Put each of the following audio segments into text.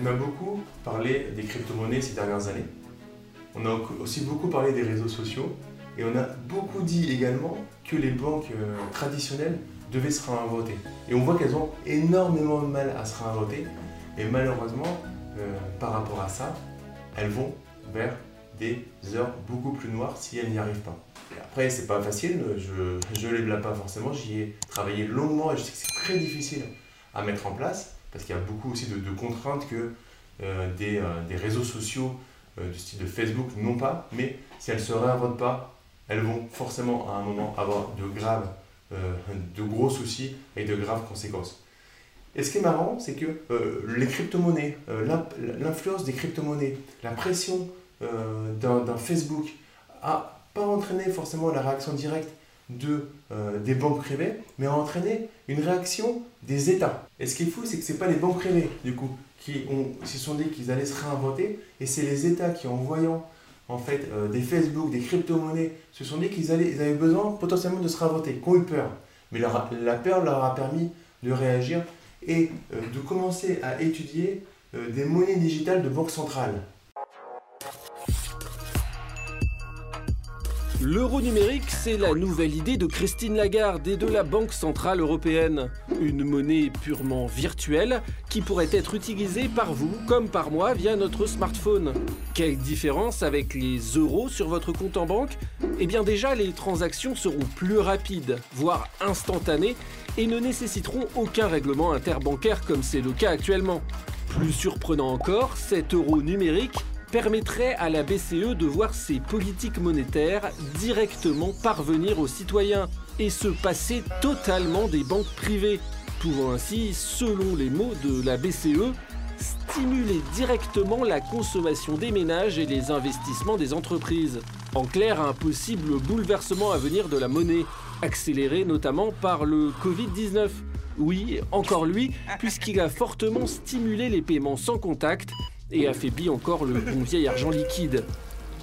On a beaucoup parlé des crypto-monnaies ces dernières années. On a aussi beaucoup parlé des réseaux sociaux. Et on a beaucoup dit également que les banques euh, traditionnelles devaient se réinventer. Et on voit qu'elles ont énormément de mal à se réinventer. Et malheureusement, euh, par rapport à ça, elles vont vers des heures beaucoup plus noires si elles n'y arrivent pas. Et après, c'est pas facile, je ne les blâme pas forcément, j'y ai travaillé longuement et je sais que c'est très difficile à mettre en place parce qu'il y a beaucoup aussi de, contraintes que euh, des, des, réseaux sociaux du style de Facebook n'ont pas, mais si elles ne se réinventent pas, elles vont forcément à un moment avoir de graves, euh, de gros soucis et de graves conséquences. Et ce qui est marrant, c'est que euh, les crypto-monnaies, euh, l'influence des crypto-monnaies, la pression d'un Facebook a pas entraîné forcément la réaction directe de, des banques privées, mais a entraîné une réaction des États. Et ce qui est fou, c'est que ce n'est pas les banques privées, du coup, qui ont, se sont dit qu'ils allaient se réinventer, et c'est les États qui, en voyant en fait, euh, des Facebook, des crypto-monnaies, se sont dit qu'ils avaient besoin potentiellement de se réinventer, qu'ils ont eu peur. Mais la peur leur a permis de réagir et euh, de commencer à étudier euh, des monnaies digitales de banque centrale. L'euro numérique, c'est la nouvelle idée de Christine Lagarde et de la Banque Centrale Européenne. Une monnaie purement virtuelle qui pourrait être utilisée par vous comme par moi via notre smartphone. Quelle différence avec les euros sur votre compte en banque? Eh bien déjà, les transactions seront plus rapides, voire instantanées, et ne nécessiteront aucun règlement interbancaire comme c'est le cas actuellement. Plus surprenant encore, cet euro numérique permettrait à la BCE de voir ses politiques monétaires directement parvenir aux citoyens et se passer totalement des banques privées, pouvant ainsi, selon les mots de la BCE, stimuler directement la consommation des ménages et les investissements des entreprises. En clair, un possible bouleversement à venir de la monnaie, accéléré notamment par le Covid-19. Oui, encore lui, puisqu'il a fortement stimulé les paiements sans contact et affaiblit encore le bon vieil argent liquide.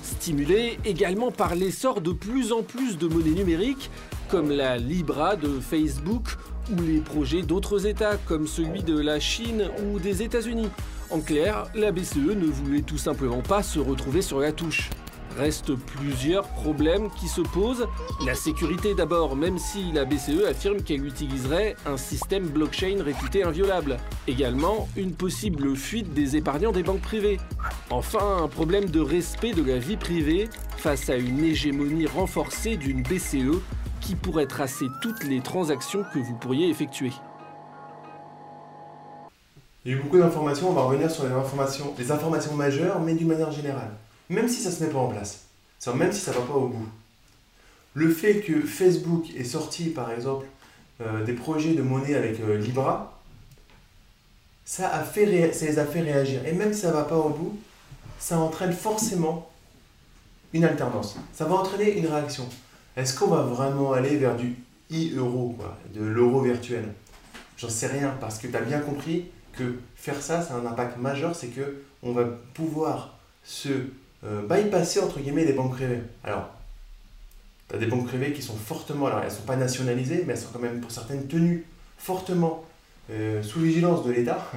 Stimulé également par l'essor de plus en plus de monnaies numériques, comme la Libra de Facebook ou les projets d'autres États comme celui de la Chine ou des États-Unis. En clair, la BCE ne voulait tout simplement pas se retrouver sur la touche. Restent plusieurs problèmes qui se posent. La sécurité d'abord, même si la BCE affirme qu'elle utiliserait un système blockchain réputé inviolable. Également, une possible fuite des épargnants des banques privées. Enfin, un problème de respect de la vie privée face à une hégémonie renforcée d'une BCE qui pourrait tracer toutes les transactions que vous pourriez effectuer. Il y a eu beaucoup d'informations, on va revenir sur les informations, les informations majeures, mais d'une manière générale même si ça ne se met pas en place, même si ça ne va pas au bout. Le fait que Facebook ait sorti, par exemple, euh, des projets de monnaie avec euh, Libra, ça, a fait ça les a fait réagir. Et même si ça ne va pas au bout, ça entraîne forcément une alternance. Ça va entraîner une réaction. Est-ce qu'on va vraiment aller vers du e-euro, de l'euro virtuel? J'en sais rien, parce que tu as bien compris que faire ça, ça a un impact majeur, c'est que on va pouvoir se euh, bypasser entre guillemets des banques privées. Alors, tu as des banques privées qui sont fortement, alors elles ne sont pas nationalisées, mais elles sont quand même pour certaines tenues fortement euh, sous vigilance de l'État.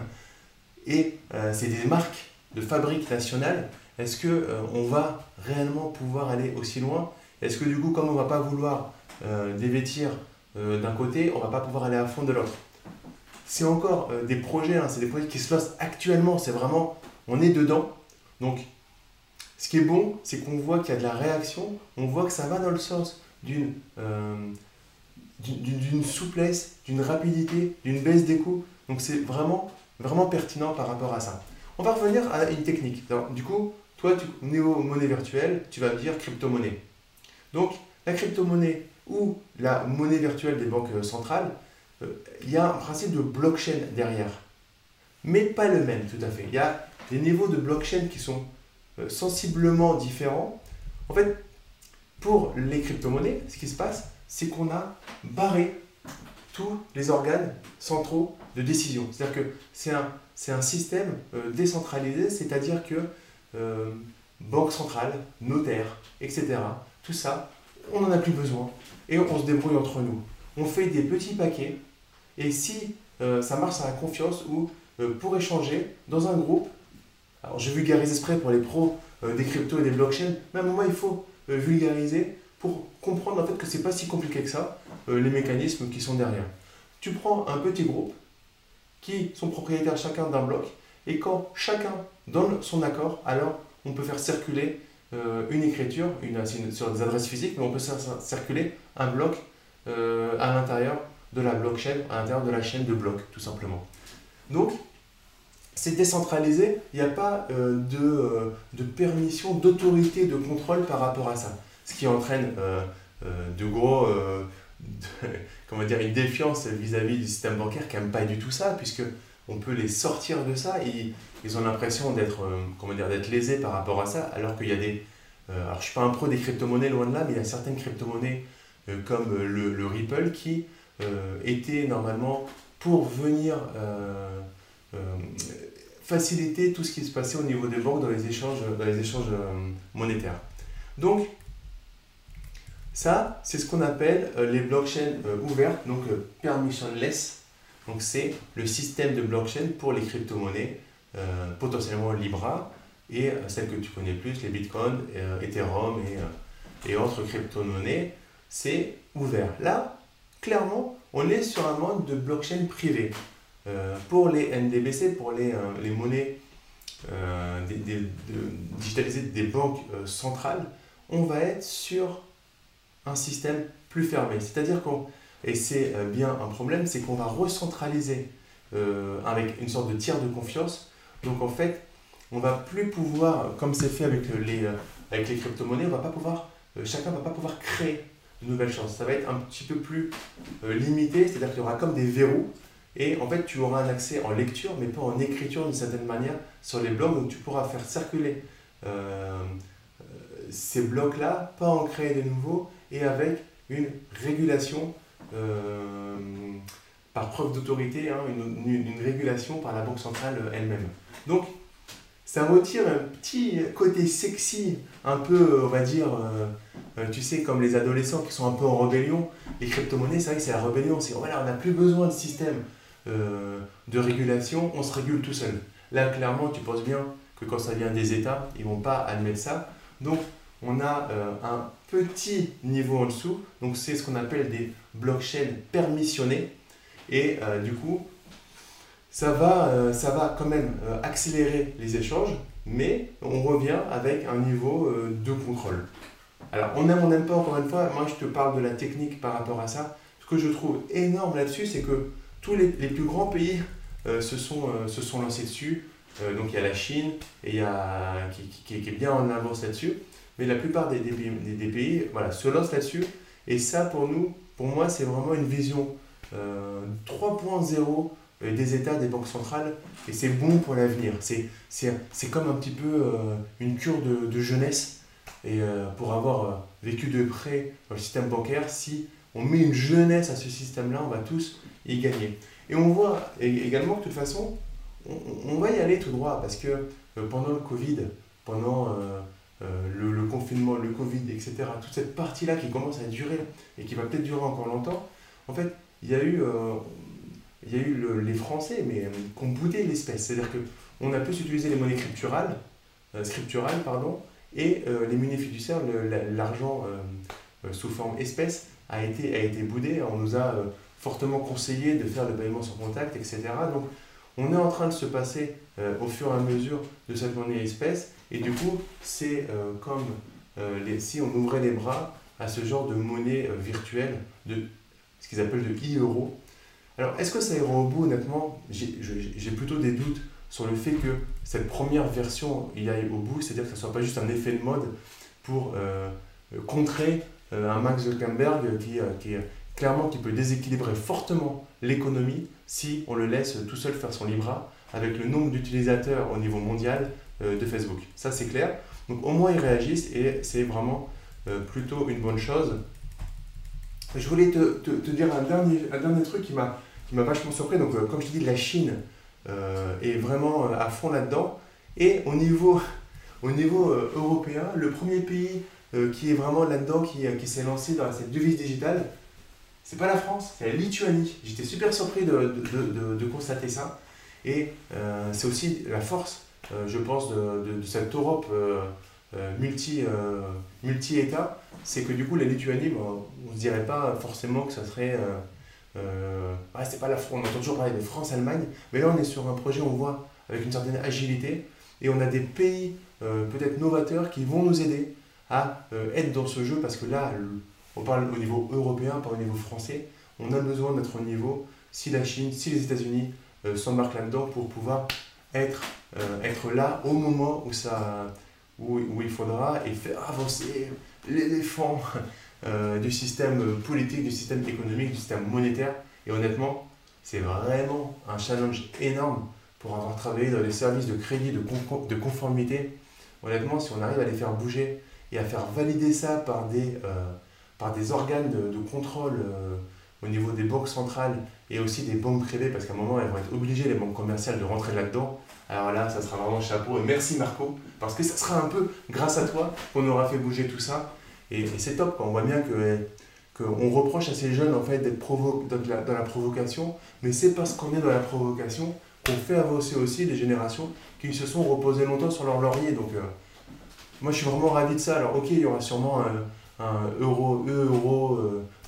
Et euh, c'est des marques de fabrique nationale. Est-ce que on va réellement pouvoir aller aussi loin? Est-ce que du coup, comme on ne va pas vouloir dévêtir d'un côté, on ne va pas pouvoir aller à fond de l'autre? C'est encore des projets, hein, c'est des projets qui se lancent actuellement. C'est vraiment, on est dedans. Donc, ce qui est bon, c'est qu'on voit qu'il y a de la réaction, on voit que ça va dans le sens d'une euh, souplesse, d'une rapidité, d'une baisse des coûts. Donc c'est vraiment, vraiment pertinent par rapport à ça. On va revenir à une technique. du coup, toi, tu, néo-monnaie virtuelle, tu vas me dire crypto-monnaie. Donc, la crypto-monnaie ou la monnaie virtuelle des banques centrales, euh, il y a un principe de blockchain derrière. Mais pas le même tout à fait. Il y a des niveaux de blockchain qui sont euh, sensiblement différents. En fait, pour les crypto-monnaies, ce qui se passe, c'est qu'on a barré tous les organes centraux de décision. C'est-à-dire que c'est un, c'est un système euh, décentralisé, c'est-à-dire que euh, banque centrale, notaire, etc., tout ça, on n'en a plus besoin et on se débrouille entre nous. On fait des petits paquets et si ça marche à la confiance ou pour échanger dans un groupe. Alors je vulgarise exprès pour les pros des cryptos et des blockchains, mais à un moment il faut vulgariser pour comprendre en fait que c'est pas si compliqué que ça, les mécanismes qui sont derrière. Tu prends un petit groupe qui sont propriétaires chacun d'un bloc, et quand chacun donne son accord, alors on peut faire circuler euh, une écriture sur des adresses physiques, mais on peut faire circuler un bloc euh, à l'intérieur de la blockchain, à l'intérieur de la chaîne de blocs, tout simplement. Donc, c'est décentralisé, il n'y a pas euh, de, de, permission, d'autorité, de contrôle par rapport à ça. Ce qui entraîne de gros, comment dire, une défiance vis-à-vis du système bancaire qui n'aime pas du tout ça, puisque on peut les sortir de ça ils ont l'impression d'être euh, comment lésés par rapport à ça alors qu'il y a des euh, alors je suis pas un pro des crypto-monnaies loin de là mais il y a certaines crypto-monnaies euh, comme le, Ripple qui étaient normalement pour venir faciliter tout ce qui se passait au niveau des banques dans les échanges dans les échanges monétaires donc ça c'est ce qu'on appelle les blockchains ouvertes donc permissionless donc c'est le système de blockchain pour les crypto-monnaies, euh, potentiellement Libra, et euh, celles que tu connais plus, les Bitcoin, euh, Ethereum et, et autres crypto-monnaies, c'est ouvert. Là, clairement, on est sur un mode de blockchain privé. Pour les NDBC, pour les, les monnaies digitalisées des banques centrales, on va être sur un système plus fermé. C'est-à-dire qu'on et c'est euh, bien un problème, c'est qu'on va recentraliser euh, avec une sorte de tiers de confiance. Donc en fait, on va plus pouvoir, comme c'est fait avec les, euh, avec les crypto-monnaies, on va pas pouvoir, chacun va pas pouvoir créer de nouvelles choses. Ça va être un petit peu plus limité, c'est-à-dire qu'il y aura comme des verrous. Et en fait, tu auras un accès en lecture, mais pas en écriture d'une certaine manière sur les blocs. Donc tu pourras faire circuler ces blocs-là, pas en créer de nouveaux, et avec une régulation euh, par preuve d'autorité, hein, une, régulation par la Banque centrale elle-même. Donc, ça retire un petit côté sexy, un peu, on va dire, euh, euh, tu sais, comme les adolescents qui sont un peu en rébellion. Les crypto-monnaies, c'est vrai que c'est la rébellion. C'est voilà, on n'a plus besoin de système de régulation, on se régule tout seul. Là, clairement, tu penses bien que quand ça vient des États, ils ne vont pas admettre ça. Donc, on a un petit niveau en dessous. Donc, c'est ce qu'on appelle des blockchain permissionné. Et euh, du coup, ça va, euh, ça va quand même euh, accélérer les échanges, mais on revient avec un niveau de contrôle. Alors, on aime, on n'aime pas, encore une fois, moi je te parle de la technique par rapport à ça. Ce que je trouve énorme là-dessus, c'est que tous les, les, plus grands pays se, sont, se sont lancés dessus. donc il y a la Chine et y a, qui, qui, est bien en avance là-dessus. Mais la plupart des, des, pays voilà, se lancent là-dessus. Et ça, pour nous, pour moi, c'est vraiment une vision 3.0 euh, euh, des États, des banques centrales, et c'est bon pour l'avenir. C'est comme un petit peu euh, une cure de, jeunesse, et pour avoir vécu de près le système bancaire, si on met une jeunesse à ce système-là, on va tous y gagner. Et on voit également que de toute façon, on, va y aller tout droit, parce que pendant le Covid, pendant euh, le, confinement, le Covid, etc., toute cette partie-là qui commence à durer et qui va peut-être durer encore longtemps, en fait, il y a eu, euh, il y a eu les Français, mais euh, qui ont boudé l'espèce. C'est-à-dire qu'on a plus utilisé les monnaies scripturales, scripturales pardon, et les monnaies fiduciaires, l'argent sous forme espèce a été, a été boudé. On nous a fortement conseillé de faire le paiement sans contact, etc. Donc, on est en train de se passer au fur et à mesure de cette monnaie espèce et du coup, c'est euh, comme euh, les, si on ouvrait les bras à ce genre de monnaie euh, virtuelle, de ce qu'ils appellent de e-euro. Alors, est-ce que ça ira au bout Honnêtement, j'ai plutôt des doutes sur le fait que cette première version y aille au bout, c'est-à-dire que ce ne soit pas juste un effet de mode pour contrer un Max Zuckerberg qui, qui, clairement qui peut déséquilibrer fortement l'économie si on le laisse tout seul faire son Libra avec le nombre d'utilisateurs au niveau mondial euh, de Facebook. Ça, c'est clair. Donc, au moins, ils réagissent et c'est vraiment euh, plutôt une bonne chose. Je voulais te, te, dire un dernier, un dernier truc qui m'a vachement surpris. Donc, euh, comme je te dis, la Chine est vraiment à fond là-dedans. Et au niveau, au niveau européen, le premier pays qui est vraiment là-dedans, qui, qui s'est lancé dans cette devise digitale, c'est pas la France, c'est la Lituanie. J'étais super surpris de, de, de, constater ça. Et c'est aussi la force, je pense, de, cette Europe multi, multi-État, c'est que du coup la Lituanie, on ne dirait pas forcément que ça serait... ah, c'est pas la on entend toujours parler de France-Allemagne, mais là on est sur un projet, on voit, avec une certaine agilité, et on a des pays peut-être novateurs qui vont nous aider à être dans ce jeu, parce que là, on parle au niveau européen, pas au niveau français. On a besoin d'être au niveau, si la Chine, si les États-Unis euh, s'embarquent là-dedans, pour pouvoir être, euh, être là au moment où, ça, où, où il faudra et faire avancer l'éléphant euh, du système politique, du système économique, du système monétaire. Et honnêtement, c'est vraiment un challenge énorme pour avoir travaillé dans les services de crédit, de conformité. Honnêtement, si on arrive à les faire bouger et à faire valider ça par des, par des organes de, contrôle euh, au niveau des banques centrales et aussi des banques privées, parce qu'à un moment, elles vont être obligées, les banques commerciales, de rentrer là-dededans. Alors là, ça sera vraiment chapeau. Et merci Marco, parce que ça sera un peu grâce à toi qu'on aura fait bouger tout ça. Et, c'est top, on voit bien que qu'on reproche à ces jeunes en fait d'être dans, la, dans la provocation, mais c'est parce qu'on est dans la provocation qu'on fait avancer aussi les générations qui se sont reposées longtemps sur leur laurier. Donc euh, moi je suis vraiment ravi de ça. Alors ok, il y aura sûrement un, euro, E euro,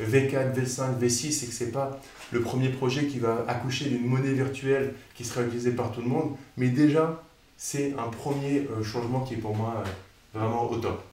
V4, V5, V6 et que c'est pas le premier projet qui va accoucher d'une monnaie virtuelle qui sera utilisée par tout le monde, mais déjà c'est un premier euh, changement qui est pour moi euh, vraiment au top.